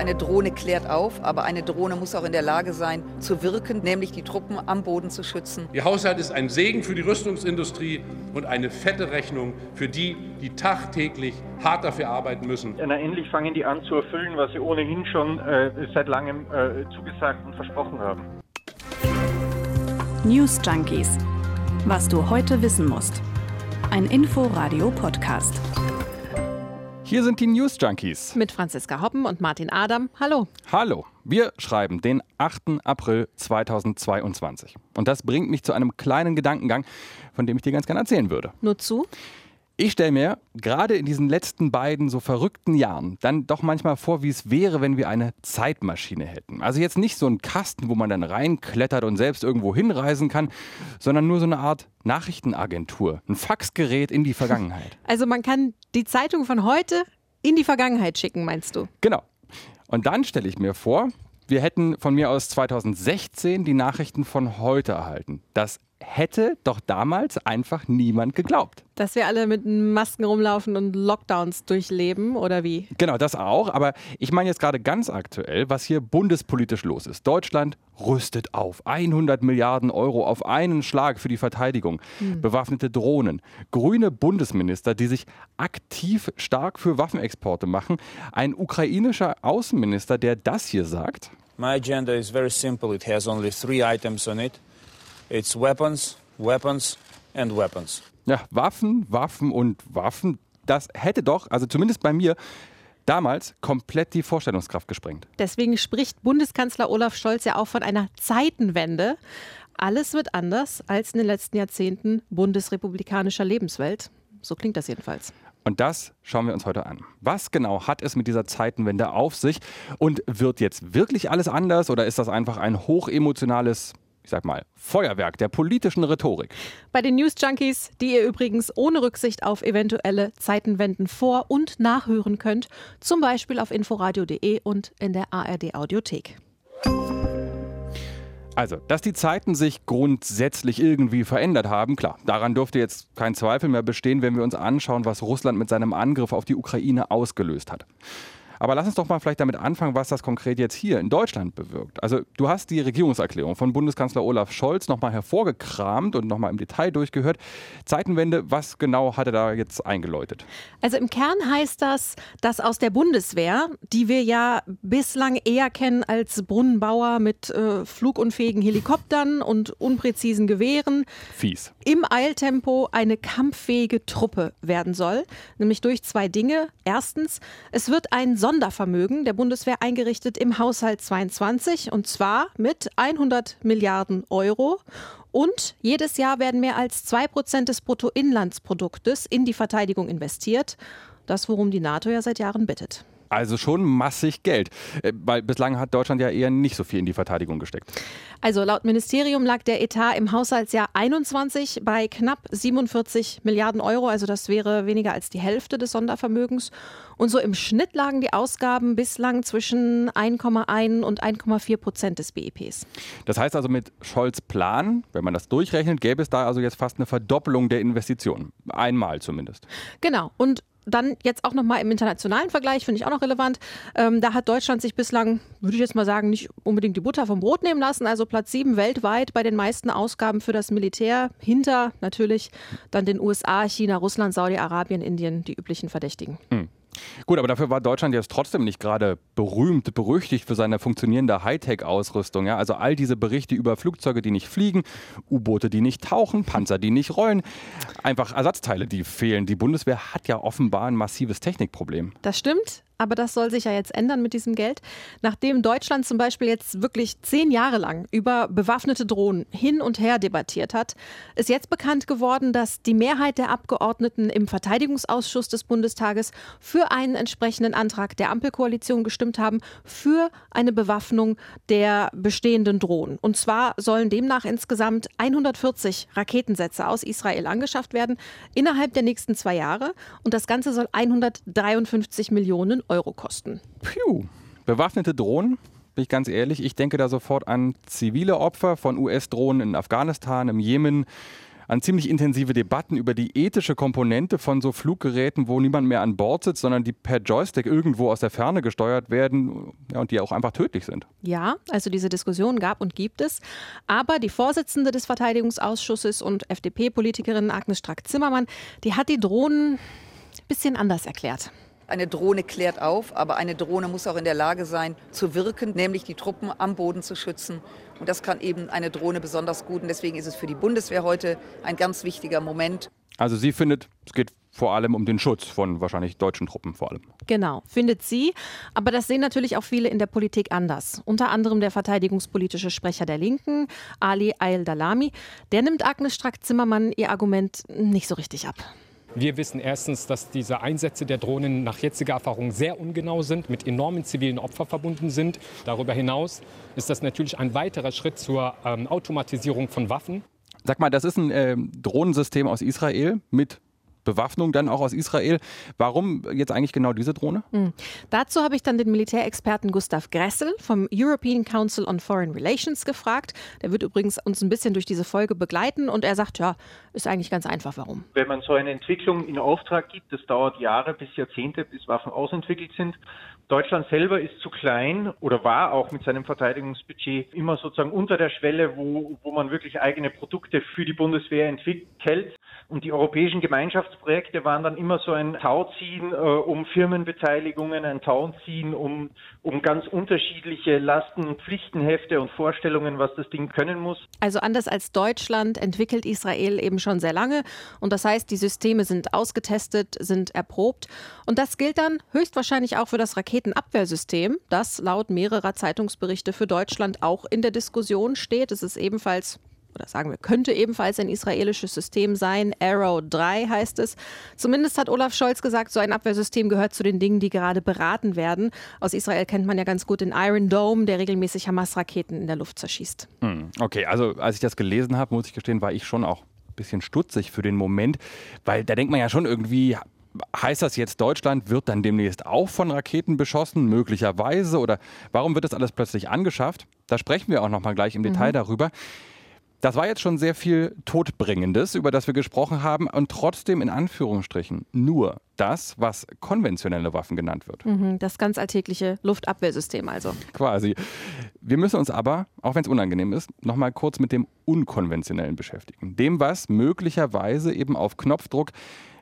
eine Drohne klärt auf, aber eine Drohne muss auch in der Lage sein zu wirken, nämlich die Truppen am Boden zu schützen. Ihr Haushalt ist ein Segen für die Rüstungsindustrie und eine fette Rechnung für die, die tagtäglich hart dafür arbeiten müssen. Na, endlich fangen die an zu erfüllen, was sie ohnehin schon äh, seit langem äh, zugesagt und versprochen haben. News Junkies. Was du heute wissen musst. Ein Info-Radio-Podcast. Hier sind die News Junkies. Mit Franziska Hoppen und Martin Adam. Hallo. Hallo. Wir schreiben den 8. April 2022. Und das bringt mich zu einem kleinen Gedankengang, von dem ich dir ganz gerne erzählen würde. Nur zu? Ich stelle mir gerade in diesen letzten beiden so verrückten Jahren dann doch manchmal vor, wie es wäre, wenn wir eine Zeitmaschine hätten. Also jetzt nicht so einen Kasten, wo man dann reinklettert und selbst irgendwo hinreisen kann, sondern nur so eine Art Nachrichtenagentur, ein Faxgerät in die Vergangenheit. Also man kann die Zeitung von heute in die Vergangenheit schicken, meinst du? Genau. Und dann stelle ich mir vor, wir hätten von mir aus 2016 die Nachrichten von heute erhalten. Das hätte doch damals einfach niemand geglaubt. Dass wir alle mit Masken rumlaufen und Lockdowns durchleben oder wie? Genau, das auch. Aber ich meine jetzt gerade ganz aktuell, was hier bundespolitisch los ist. Deutschland rüstet auf. 100 Milliarden Euro auf einen Schlag für die Verteidigung. Hm. Bewaffnete Drohnen. Grüne Bundesminister, die sich aktiv stark für Waffenexporte machen. Ein ukrainischer Außenminister, der das hier sagt. My agenda is very simple. It has only three items on it. It's weapons, weapons and weapons. Ja, Waffen, Waffen und Waffen. Das hätte doch, also zumindest bei mir, damals komplett die Vorstellungskraft gesprengt. Deswegen spricht Bundeskanzler Olaf Scholz ja auch von einer Zeitenwende. Alles wird anders als in den letzten Jahrzehnten bundesrepublikanischer Lebenswelt. So klingt das jedenfalls. Und das schauen wir uns heute an. Was genau hat es mit dieser Zeitenwende auf sich? Und wird jetzt wirklich alles anders oder ist das einfach ein hochemotionales ich sag mal, Feuerwerk der politischen Rhetorik. Bei den News Junkies, die ihr übrigens ohne Rücksicht auf eventuelle Zeitenwenden vor- und nachhören könnt, zum Beispiel auf inforadio.de und in der ARD Audiothek. Also, dass die Zeiten sich grundsätzlich irgendwie verändert haben, klar, daran dürfte jetzt kein Zweifel mehr bestehen, wenn wir uns anschauen, was Russland mit seinem Angriff auf die Ukraine ausgelöst hat. Aber lass uns doch mal vielleicht damit anfangen, was das konkret jetzt hier in Deutschland bewirkt. Also du hast die Regierungserklärung von Bundeskanzler Olaf Scholz nochmal hervorgekramt und nochmal im Detail durchgehört. Zeitenwende, was genau hat er da jetzt eingeläutet? Also im Kern heißt das, dass aus der Bundeswehr, die wir ja bislang eher kennen als Brunnenbauer mit äh, flugunfähigen Helikoptern und unpräzisen Gewehren, Fies. im Eiltempo eine kampffähige Truppe werden soll. Nämlich durch zwei Dinge. Erstens, es wird ein Son Sondervermögen der Bundeswehr eingerichtet im Haushalt 22 und zwar mit 100 Milliarden Euro. Und jedes Jahr werden mehr als 2 Prozent des Bruttoinlandsproduktes in die Verteidigung investiert. Das, worum die NATO ja seit Jahren bittet. Also schon massig Geld, äh, weil bislang hat Deutschland ja eher nicht so viel in die Verteidigung gesteckt. Also laut Ministerium lag der Etat im Haushaltsjahr 21 bei knapp 47 Milliarden Euro, also das wäre weniger als die Hälfte des Sondervermögens. Und so im Schnitt lagen die Ausgaben bislang zwischen 1,1 und 1,4 Prozent des BIPs. Das heißt also mit Scholz Plan, wenn man das durchrechnet, gäbe es da also jetzt fast eine Verdoppelung der Investitionen. Einmal zumindest. Genau. Und dann jetzt auch nochmal im internationalen Vergleich, finde ich auch noch relevant. Ähm, da hat Deutschland sich bislang, würde ich jetzt mal sagen, nicht unbedingt die Butter vom Brot nehmen lassen. Also Platz 7 weltweit bei den meisten Ausgaben für das Militär. Hinter natürlich dann den USA, China, Russland, Saudi-Arabien, Indien, die üblichen Verdächtigen. Hm. Gut, aber dafür war Deutschland jetzt trotzdem nicht gerade berühmt, berüchtigt für seine funktionierende Hightech-Ausrüstung. Ja? Also all diese Berichte über Flugzeuge, die nicht fliegen, U-Boote, die nicht tauchen, Panzer, die nicht rollen, einfach Ersatzteile, die fehlen. Die Bundeswehr hat ja offenbar ein massives Technikproblem. Das stimmt. Aber das soll sich ja jetzt ändern mit diesem Geld. Nachdem Deutschland zum Beispiel jetzt wirklich zehn Jahre lang über bewaffnete Drohnen hin und her debattiert hat, ist jetzt bekannt geworden, dass die Mehrheit der Abgeordneten im Verteidigungsausschuss des Bundestages für einen entsprechenden Antrag der Ampelkoalition gestimmt haben, für eine Bewaffnung der bestehenden Drohnen. Und zwar sollen demnach insgesamt 140 Raketensätze aus Israel angeschafft werden innerhalb der nächsten zwei Jahre. Und das Ganze soll 153 Millionen Euro kosten. Puh. Bewaffnete Drohnen? Bin ich ganz ehrlich, ich denke da sofort an zivile Opfer von US-Drohnen in Afghanistan, im Jemen, an ziemlich intensive Debatten über die ethische Komponente von so Fluggeräten, wo niemand mehr an Bord sitzt, sondern die per Joystick irgendwo aus der Ferne gesteuert werden ja, und die auch einfach tödlich sind. Ja, also diese Diskussion gab und gibt es. Aber die Vorsitzende des Verteidigungsausschusses und FDP-Politikerin Agnes Strack-Zimmermann, die hat die Drohnen ein bisschen anders erklärt. Eine Drohne klärt auf, aber eine Drohne muss auch in der Lage sein, zu wirken, nämlich die Truppen am Boden zu schützen. Und das kann eben eine Drohne besonders gut. Und deswegen ist es für die Bundeswehr heute ein ganz wichtiger Moment. Also sie findet, es geht vor allem um den Schutz von wahrscheinlich deutschen Truppen vor allem. Genau, findet sie. Aber das sehen natürlich auch viele in der Politik anders. Unter anderem der verteidigungspolitische Sprecher der Linken, Ali Ayl-Dalami. Der nimmt Agnes Strack-Zimmermann ihr Argument nicht so richtig ab. Wir wissen erstens, dass diese Einsätze der Drohnen nach jetziger Erfahrung sehr ungenau sind, mit enormen zivilen Opfern verbunden sind. Darüber hinaus ist das natürlich ein weiterer Schritt zur ähm, Automatisierung von Waffen. Sag mal, das ist ein äh, Drohnensystem aus Israel mit Bewaffnung dann auch aus Israel. Warum jetzt eigentlich genau diese Drohne? Mhm. Dazu habe ich dann den Militärexperten Gustav Gressel vom European Council on Foreign Relations gefragt. Der wird übrigens uns ein bisschen durch diese Folge begleiten und er sagt, ja, ist eigentlich ganz einfach, warum. Wenn man so eine Entwicklung in Auftrag gibt, das dauert Jahre bis Jahrzehnte, bis Waffen ausentwickelt sind. Deutschland selber ist zu klein oder war auch mit seinem Verteidigungsbudget immer sozusagen unter der Schwelle, wo, wo man wirklich eigene Produkte für die Bundeswehr entwickelt. Und die europäischen Gemeinschaftsprojekte waren dann immer so ein Tauziehen äh, um Firmenbeteiligungen, ein Tauziehen um, um ganz unterschiedliche Lasten und Pflichtenhefte und Vorstellungen, was das Ding können muss. Also anders als Deutschland entwickelt Israel eben schon sehr lange. Und das heißt, die Systeme sind ausgetestet, sind erprobt. Und das gilt dann höchstwahrscheinlich auch für das Raketenabwehrsystem, das laut mehrerer Zeitungsberichte für Deutschland auch in der Diskussion steht. Es ist ebenfalls oder sagen wir, könnte ebenfalls ein israelisches System sein. Arrow 3 heißt es. Zumindest hat Olaf Scholz gesagt, so ein Abwehrsystem gehört zu den Dingen, die gerade beraten werden. Aus Israel kennt man ja ganz gut den Iron Dome, der regelmäßig Hamas-Raketen in der Luft zerschießt. Hm, okay, also als ich das gelesen habe, muss ich gestehen, war ich schon auch ein bisschen stutzig für den Moment, weil da denkt man ja schon irgendwie, Heißt das jetzt, Deutschland wird dann demnächst auch von Raketen beschossen, möglicherweise? Oder warum wird das alles plötzlich angeschafft? Da sprechen wir auch noch mal gleich im Detail mhm. darüber. Das war jetzt schon sehr viel Todbringendes, über das wir gesprochen haben, und trotzdem in Anführungsstrichen nur das, was konventionelle Waffen genannt wird. Mhm, das ganz alltägliche Luftabwehrsystem also. Quasi. Wir müssen uns aber, auch wenn es unangenehm ist, noch mal kurz mit dem Unkonventionellen beschäftigen. Dem, was möglicherweise eben auf Knopfdruck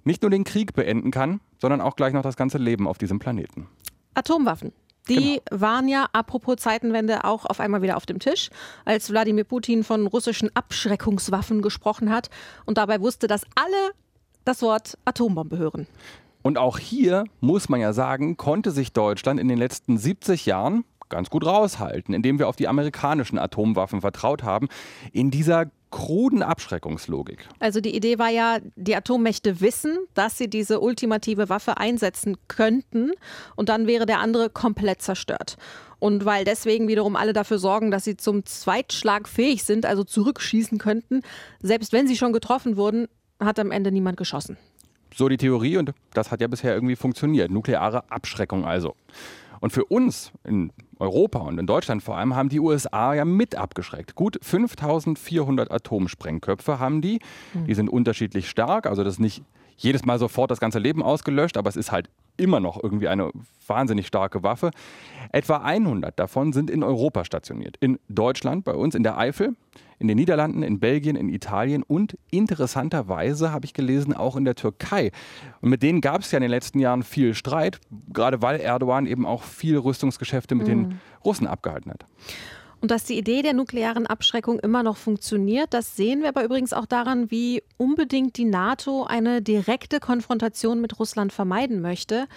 nicht nur den Krieg beenden kann, sondern auch gleich noch das ganze Leben auf diesem Planeten. Atomwaffen. Die genau. waren ja, apropos Zeitenwende, auch auf einmal wieder auf dem Tisch, als Wladimir Putin von russischen Abschreckungswaffen gesprochen hat und dabei wusste, dass alle das Wort Atombombe hören. Und auch hier muss man ja sagen, konnte sich Deutschland in den letzten 70 Jahren ganz gut raushalten, indem wir auf die amerikanischen Atomwaffen vertraut haben. In dieser kruden Abschreckungslogik. Also die Idee war ja, die Atommächte wissen, dass sie diese ultimative Waffe einsetzen könnten und dann wäre der andere komplett zerstört. Und weil deswegen wiederum alle dafür sorgen, dass sie zum Zweitschlag fähig sind, also zurückschießen könnten, selbst wenn sie schon getroffen wurden, hat am Ende niemand geschossen. So die Theorie und das hat ja bisher irgendwie funktioniert. Nukleare Abschreckung also. Und für uns in Europa und in Deutschland vor allem haben die USA ja mit abgeschreckt. Gut 5400 Atomsprengköpfe haben die. Die sind unterschiedlich stark, also das ist nicht jedes Mal sofort das ganze Leben ausgelöscht, aber es ist halt immer noch irgendwie eine wahnsinnig starke Waffe. Etwa 100 davon sind in Europa stationiert. In Deutschland, bei uns in der Eifel, in den Niederlanden, in Belgien, in Italien und interessanterweise habe ich gelesen, auch in der Türkei. Und mit denen gab es ja in den letzten Jahren viel Streit, gerade weil Erdogan eben auch viel Rüstungsgeschäfte mit mhm. den Russen abgehalten hat. Und dass die Idee der nuklearen Abschreckung immer noch funktioniert, das sehen wir aber übrigens auch daran, wie unbedingt die NATO eine direkte Konfrontation mit Russland vermeiden möchte.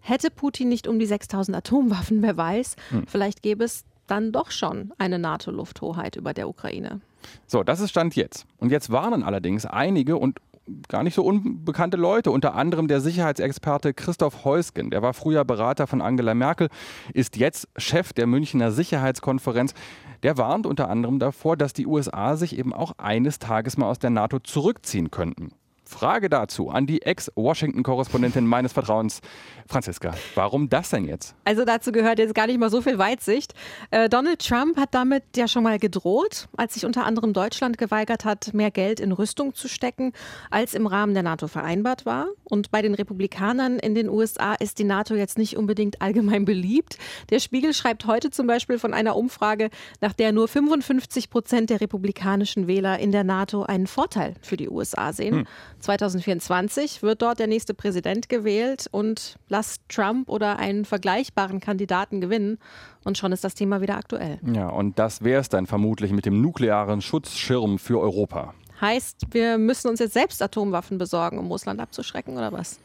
Hätte Putin nicht um die 6000 Atomwaffen, wer weiß, hm. vielleicht gäbe es dann doch schon eine NATO-Lufthoheit über der Ukraine. So, das ist Stand jetzt. Und jetzt warnen allerdings einige und gar nicht so unbekannte Leute, unter anderem der Sicherheitsexperte Christoph Heusgen. Der war früher Berater von Angela Merkel, ist jetzt Chef der Münchner Sicherheitskonferenz. Der warnt unter anderem davor, dass die USA sich eben auch eines Tages mal aus der NATO zurückziehen könnten. Frage dazu an die Ex-Washington-Korrespondentin meines Vertrauens, Franziska. Warum das denn jetzt? Also dazu gehört jetzt gar nicht mal so viel Weitsicht. Äh, Donald Trump hat damit ja schon mal gedroht, als sich unter anderem Deutschland geweigert hat, mehr Geld in Rüstung zu stecken, als im Rahmen der NATO vereinbart war. Und bei den Republikanern in den USA ist die NATO jetzt nicht unbedingt allgemein beliebt. Der Spiegel schreibt heute zum Beispiel von einer Umfrage, nach der nur 55 Prozent der republikanischen Wähler in der NATO einen Vorteil für die USA sehen. Hm. 2024 wird dort der nächste Präsident gewählt und lasst Trump oder einen vergleichbaren Kandidaten gewinnen und schon ist das Thema wieder aktuell. Ja, und das wäre es dann vermutlich mit dem nuklearen Schutzschirm für Europa. Heißt, wir müssen uns jetzt selbst Atomwaffen besorgen, um Russland abzuschrecken oder was?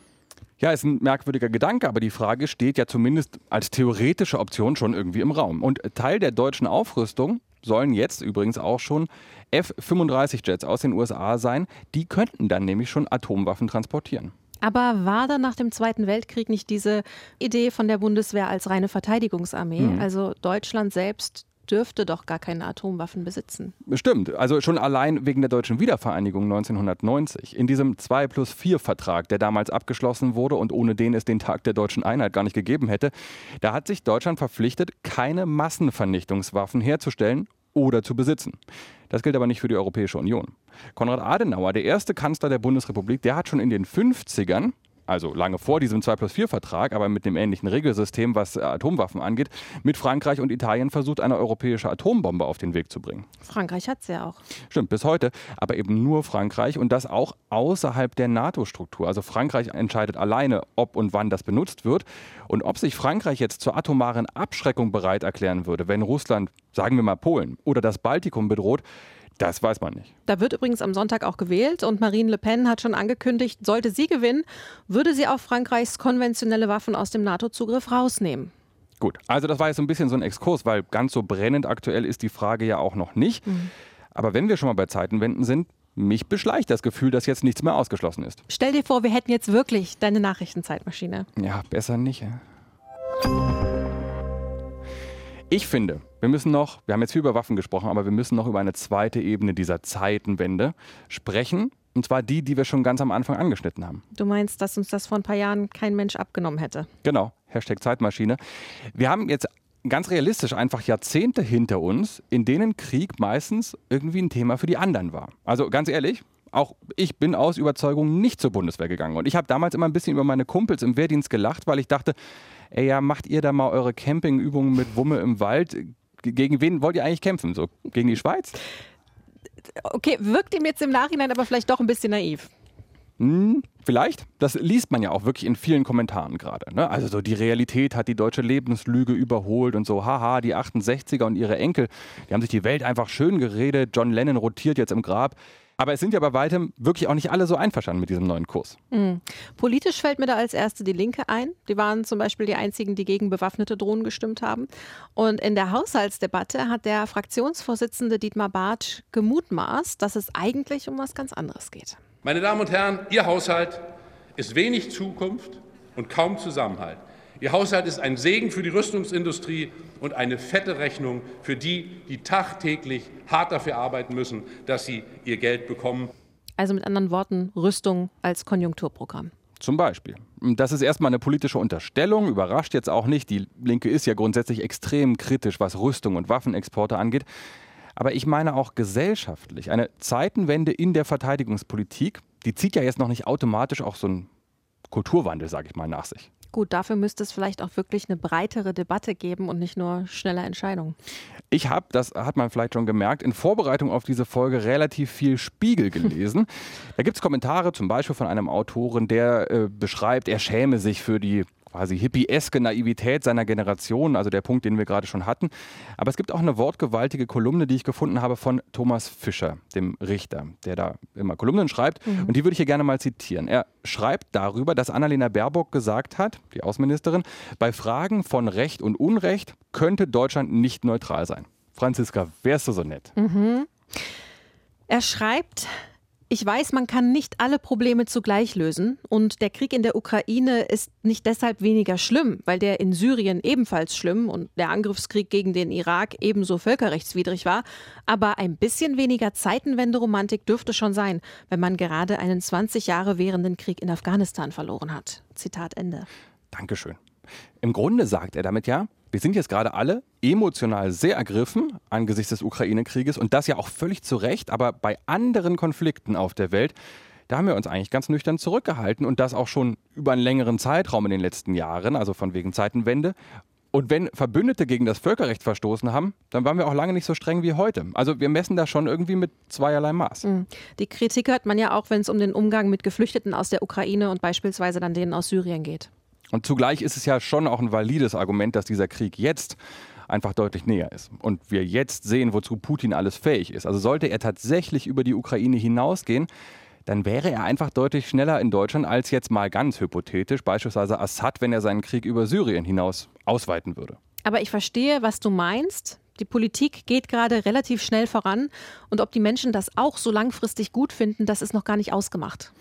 Ja, ist ein merkwürdiger Gedanke, aber die Frage steht ja zumindest als theoretische Option schon irgendwie im Raum. Und Teil der deutschen Aufrüstung sollen jetzt übrigens auch schon F-35-Jets aus den USA sein. Die könnten dann nämlich schon Atomwaffen transportieren. Aber war dann nach dem Zweiten Weltkrieg nicht diese Idee von der Bundeswehr als reine Verteidigungsarmee, mhm. also Deutschland selbst dürfte doch gar keine Atomwaffen besitzen. Stimmt, also schon allein wegen der deutschen Wiedervereinigung 1990. In diesem 2 plus 4 Vertrag, der damals abgeschlossen wurde und ohne den es den Tag der deutschen Einheit gar nicht gegeben hätte, da hat sich Deutschland verpflichtet, keine Massenvernichtungswaffen herzustellen oder zu besitzen. Das gilt aber nicht für die Europäische Union. Konrad Adenauer, der erste Kanzler der Bundesrepublik, der hat schon in den 50ern also lange vor diesem 2 plus 4 Vertrag, aber mit dem ähnlichen Regelsystem, was äh, Atomwaffen angeht, mit Frankreich und Italien versucht, eine europäische Atombombe auf den Weg zu bringen. Frankreich hat es ja auch. Stimmt, bis heute, aber eben nur Frankreich und das auch außerhalb der NATO-Struktur. Also Frankreich entscheidet alleine, ob und wann das benutzt wird. Und ob sich Frankreich jetzt zur atomaren Abschreckung bereit erklären würde, wenn Russland, sagen wir mal Polen oder das Baltikum bedroht, das weiß man nicht. Da wird übrigens am Sonntag auch gewählt und Marine Le Pen hat schon angekündigt, sollte sie gewinnen, würde sie auch Frankreichs konventionelle Waffen aus dem NATO-Zugriff rausnehmen. Gut, also das war jetzt so ein bisschen so ein Exkurs, weil ganz so brennend aktuell ist die Frage ja auch noch nicht. Mhm. Aber wenn wir schon mal bei Zeitenwenden sind, mich beschleicht das Gefühl, dass jetzt nichts mehr ausgeschlossen ist. Stell dir vor, wir hätten jetzt wirklich deine Nachrichtenzeitmaschine. Ja, besser nicht. Ja. Ich finde, wir müssen noch, wir haben jetzt viel über Waffen gesprochen, aber wir müssen noch über eine zweite Ebene dieser Zeitenwende sprechen. Und zwar die, die wir schon ganz am Anfang angeschnitten haben. Du meinst, dass uns das vor ein paar Jahren kein Mensch abgenommen hätte? Genau, Hashtag Zeitmaschine. Wir haben jetzt ganz realistisch einfach Jahrzehnte hinter uns, in denen Krieg meistens irgendwie ein Thema für die anderen war. Also ganz ehrlich, auch ich bin aus Überzeugung nicht zur Bundeswehr gegangen. Und ich habe damals immer ein bisschen über meine Kumpels im Wehrdienst gelacht, weil ich dachte, ey, ja, macht ihr da mal eure Campingübungen mit Wumme im Wald? Gegen wen wollt ihr eigentlich kämpfen? So gegen die Schweiz? Okay, wirkt ihm jetzt im Nachhinein aber vielleicht doch ein bisschen naiv. Hm, vielleicht. Das liest man ja auch wirklich in vielen Kommentaren gerade. Ne? Also so die Realität hat die deutsche Lebenslüge überholt und so, haha, die 68er und ihre Enkel, die haben sich die Welt einfach schön geredet. John Lennon rotiert jetzt im Grab. Aber es sind ja bei weitem wirklich auch nicht alle so einverstanden mit diesem neuen Kurs. Mhm. Politisch fällt mir da als erste die Linke ein. Die waren zum Beispiel die einzigen, die gegen bewaffnete Drohnen gestimmt haben. Und in der Haushaltsdebatte hat der Fraktionsvorsitzende Dietmar Bartsch gemutmaßt, dass es eigentlich um was ganz anderes geht. Meine Damen und Herren, Ihr Haushalt ist wenig Zukunft und kaum Zusammenhalt. Ihr Haushalt ist ein Segen für die Rüstungsindustrie und eine fette Rechnung für die, die tagtäglich hart dafür arbeiten müssen, dass sie ihr Geld bekommen. Also mit anderen Worten, Rüstung als Konjunkturprogramm. Zum Beispiel. Das ist erstmal eine politische Unterstellung, überrascht jetzt auch nicht. Die Linke ist ja grundsätzlich extrem kritisch, was Rüstung und Waffenexporte angeht. Aber ich meine auch gesellschaftlich. Eine Zeitenwende in der Verteidigungspolitik, die zieht ja jetzt noch nicht automatisch auch so einen Kulturwandel, sage ich mal, nach sich. Gut, dafür müsste es vielleicht auch wirklich eine breitere Debatte geben und nicht nur schnelle Entscheidungen. Ich habe, das hat man vielleicht schon gemerkt, in Vorbereitung auf diese Folge relativ viel Spiegel gelesen. da gibt es Kommentare zum Beispiel von einem Autoren, der äh, beschreibt, er schäme sich für die quasi hippieske Naivität seiner Generation, also der Punkt, den wir gerade schon hatten. Aber es gibt auch eine wortgewaltige Kolumne, die ich gefunden habe von Thomas Fischer, dem Richter, der da immer Kolumnen schreibt. Mhm. Und die würde ich hier gerne mal zitieren. Er schreibt darüber, dass Annalena Baerbock gesagt hat, die Außenministerin, bei Fragen von Recht und Unrecht könnte Deutschland nicht neutral sein. Franziska, wärst du so nett? Mhm. Er schreibt, Ich weiß, man kann nicht alle Probleme zugleich lösen und der Krieg in der Ukraine ist nicht deshalb weniger schlimm, weil der in Syrien ebenfalls schlimm und der Angriffskrieg gegen den Irak ebenso völkerrechtswidrig war. Aber ein bisschen weniger Zeitenwende-Romantik dürfte schon sein, wenn man gerade einen 20 Jahre währenden Krieg in Afghanistan verloren hat. Zitat Ende. Dankeschön. Im Grunde sagt er damit ja, wir sind jetzt gerade alle emotional sehr ergriffen angesichts des Ukraine-Krieges und das ja auch völlig zu Recht, aber bei anderen Konflikten auf der Welt, da haben wir uns eigentlich ganz nüchtern zurückgehalten und das auch schon über einen längeren Zeitraum in den letzten Jahren, also von wegen Zeitenwende. Und wenn Verbündete gegen das Völkerrecht verstoßen haben, dann waren wir auch lange nicht so streng wie heute. Also wir messen da schon irgendwie mit zweierlei Maß. Hm. Die Kritik hört man ja auch, wenn es um den Umgang mit Geflüchteten aus der Ukraine und beispielsweise dann denen aus Syrien geht. Und zugleich ist es ja schon auch ein valides Argument, dass dieser Krieg jetzt einfach deutlich näher ist. Und wir jetzt sehen, wozu Putin alles fähig ist. Also sollte er tatsächlich über die Ukraine hinausgehen, dann wäre er einfach deutlich schneller in Deutschland als jetzt mal ganz hypothetisch, beispielsweise Assad, wenn er seinen Krieg über Syrien hinaus ausweiten würde. Aber ich verstehe, was du meinst. Die Politik geht gerade relativ schnell voran und ob die Menschen das auch so langfristig gut finden, das ist noch gar nicht ausgemacht.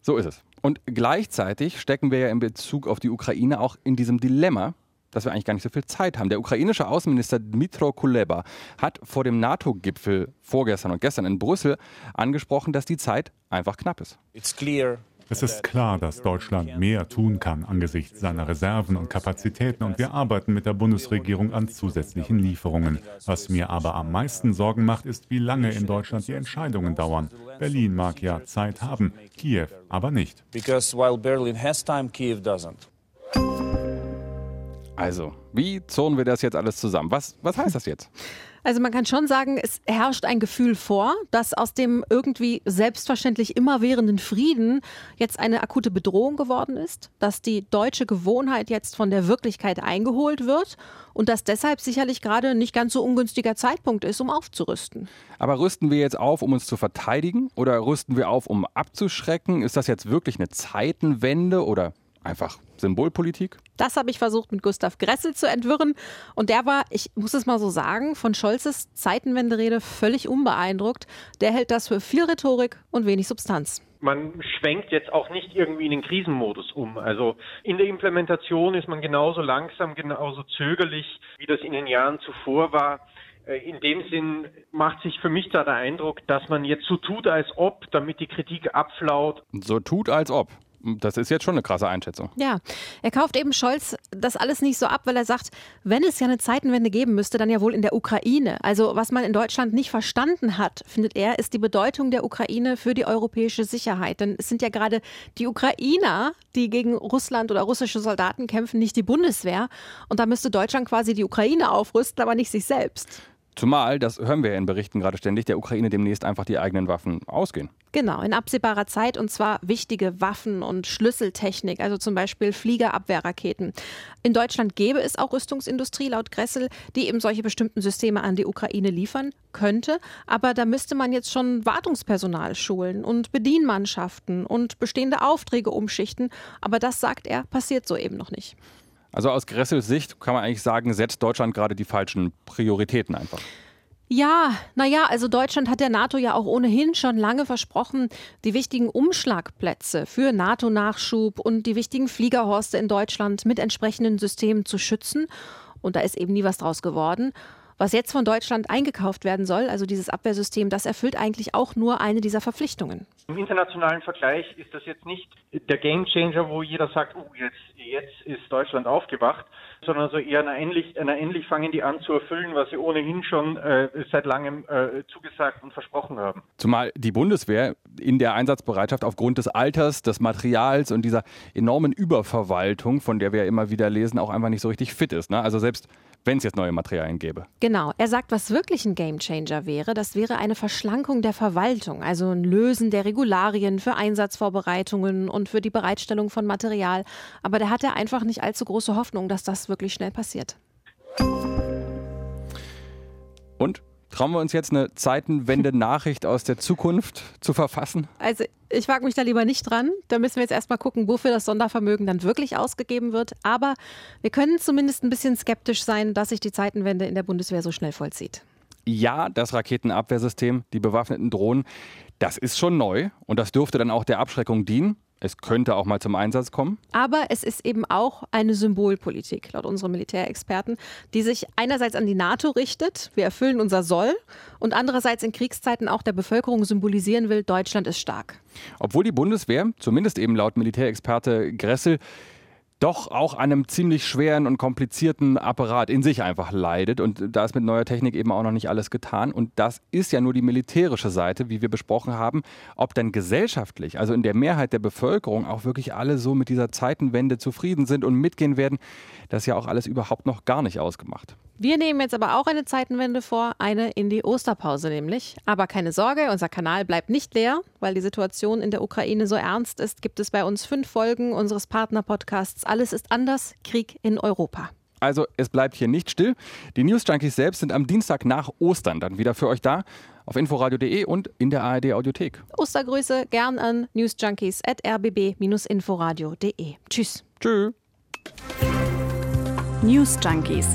So ist es. Und gleichzeitig stecken wir ja in Bezug auf die Ukraine auch in diesem Dilemma, dass wir eigentlich gar nicht so viel Zeit haben. Der ukrainische Außenminister Dmitro Kuleba hat vor dem NATO-Gipfel vorgestern und gestern in Brüssel angesprochen, dass die Zeit einfach knapp ist. It's clear es ist klar, dass Deutschland mehr tun kann angesichts seiner Reserven und Kapazitäten und wir arbeiten mit der Bundesregierung an zusätzlichen Lieferungen. Was mir aber am meisten Sorgen macht, ist, wie lange in Deutschland die Entscheidungen dauern. Berlin mag ja Zeit haben, Kiew aber nicht. Also, wie zonen wir das jetzt alles zusammen? Was, was heißt das jetzt? Also man kann schon sagen, es herrscht ein Gefühl vor, dass aus dem irgendwie selbstverständlich immerwährenden Frieden jetzt eine akute Bedrohung geworden ist, dass die deutsche Gewohnheit jetzt von der Wirklichkeit eingeholt wird und dass deshalb sicherlich gerade nicht ganz so ungünstiger Zeitpunkt ist, um aufzurüsten. Aber rüsten wir jetzt auf, um uns zu verteidigen oder rüsten wir auf, um abzuschrecken? Ist das jetzt wirklich eine Zeitenwende oder einfach Symbolpolitik? Das habe ich versucht mit Gustav Gressel zu entwirren. Und der war, ich muss es mal so sagen, von Scholzes Zeitenwenderede völlig unbeeindruckt. Der hält das für viel Rhetorik und wenig Substanz man schwenkt jetzt auch nicht irgendwie in den Krisenmodus um. Also in der Implementation ist man genauso langsam, genauso zögerlich, wie das in den Jahren zuvor war. Äh, in dem Sinn macht sich für mich da der Eindruck, dass man jetzt so tut, als ob, damit die Kritik abflaut. So tut, als ob. Das ist jetzt schon eine krasse Einschätzung. Ja, er kauft eben Scholz das alles nicht so ab, weil er sagt, wenn es ja eine Zeitenwende geben müsste, dann ja wohl in der Ukraine. Also was man in Deutschland nicht verstanden hat, findet er, ist die Bedeutung der Ukraine für die europäische Sicherheit. Denn es sind ja gerade die Ukrainer, die gegen Russland oder russische Soldaten kämpfen, nicht die Bundeswehr. Und da müsste Deutschland quasi die Ukraine aufrüsten, aber nicht sich selbst. Zumal, das hören wir in Berichten gerade ständig, der Ukraine demnächst einfach die eigenen Waffen ausgehen. Genau, in absehbarer Zeit und zwar wichtige Waffen und Schlüsseltechnik, also zum Beispiel Fliegerabwehrraketen. In Deutschland gäbe es auch Rüstungsindustrie laut Gressel, die eben solche bestimmten Systeme an die Ukraine liefern könnte. Aber da müsste man jetzt schon Wartungspersonal schulen und Bedienmannschaften und bestehende Aufträge umschichten. Aber das, sagt er, passiert so eben noch nicht. Also aus Gressels Sicht kann man eigentlich sagen, setzt Deutschland gerade die falschen Prioritäten einfach. Ja, naja, also Deutschland hat der NATO ja auch ohnehin schon lange versprochen, die wichtigen Umschlagplätze für NATO-Nachschub und die wichtigen Fliegerhorste in Deutschland mit entsprechenden Systemen zu schützen. Und da ist eben nie was draus geworden. Was jetzt von Deutschland eingekauft werden soll, also dieses Abwehrsystem, das erfüllt eigentlich auch nur eine dieser Verpflichtungen. Im internationalen Vergleich ist das jetzt nicht der Gamechanger, wo jeder sagt, oh, jetzt, jetzt ist Deutschland aufgewacht, sondern so eher einer ähnlich, einer ähnlich fangen die an zu erfüllen, was sie ohnehin schon äh, seit langem äh, zugesagt und versprochen haben. Zumal die Bundeswehr in der Einsatzbereitschaft aufgrund des Alters, des Materials und dieser enormen Überverwaltung, von der wir ja immer wieder lesen, auch einfach nicht so richtig fit ist. Ne? Also selbst wenn es jetzt neue Materialien gäbe. Genau. Er sagt, was wirklich ein Gamechanger wäre, das wäre eine Verschlankung der Verwaltung, also ein Lösen der Regularien für Einsatzvorbereitungen und für die Bereitstellung von Material. Aber da hat er einfach nicht allzu große Hoffnung, dass das wirklich schnell passiert. Und Trauen wir uns jetzt eine Zeitenwende-Nachricht aus der Zukunft zu verfassen? Also ich wage mich da lieber nicht dran. Da müssen wir jetzt erstmal gucken, wofür das Sondervermögen dann wirklich ausgegeben wird. Aber wir können zumindest ein bisschen skeptisch sein, dass sich die Zeitenwende in der Bundeswehr so schnell vollzieht. Ja, das Raketenabwehrsystem, die bewaffneten Drohnen, Das ist schon neu und das dürfte dann auch der Abschreckung dienen. Es könnte auch mal zum Einsatz kommen. Aber es ist eben auch eine Symbolpolitik, laut unseren Militärexperten, die sich einerseits an die NATO richtet, wir erfüllen unser Soll, und andererseits in Kriegszeiten auch der Bevölkerung symbolisieren will, Deutschland ist stark. Obwohl die Bundeswehr, zumindest eben laut Militärexperte Gressel, doch auch an einem ziemlich schweren und komplizierten Apparat in sich einfach leidet. Und da ist mit neuer Technik eben auch noch nicht alles getan. Und das ist ja nur die militärische Seite, wie wir besprochen haben. Ob dann gesellschaftlich, also in der Mehrheit der Bevölkerung, auch wirklich alle so mit dieser Zeitenwende zufrieden sind und mitgehen werden, das ist ja auch alles überhaupt noch gar nicht ausgemacht. Wir nehmen jetzt aber auch eine Zeitenwende vor, eine in die Osterpause nämlich. Aber keine Sorge, unser Kanal bleibt nicht leer, weil die Situation in der Ukraine so ernst ist, gibt es bei uns fünf Folgen unseres Partnerpodcasts Alles ist anders, Krieg in Europa. Also es bleibt hier nicht still. Die News Junkies selbst sind am Dienstag nach Ostern dann wieder für euch da auf inforadio.de und in der ARD Audiothek. Ostergrüße gern an newsjunkies@rbb-inforadio.de. Tschüss. Tschüss. News Junkies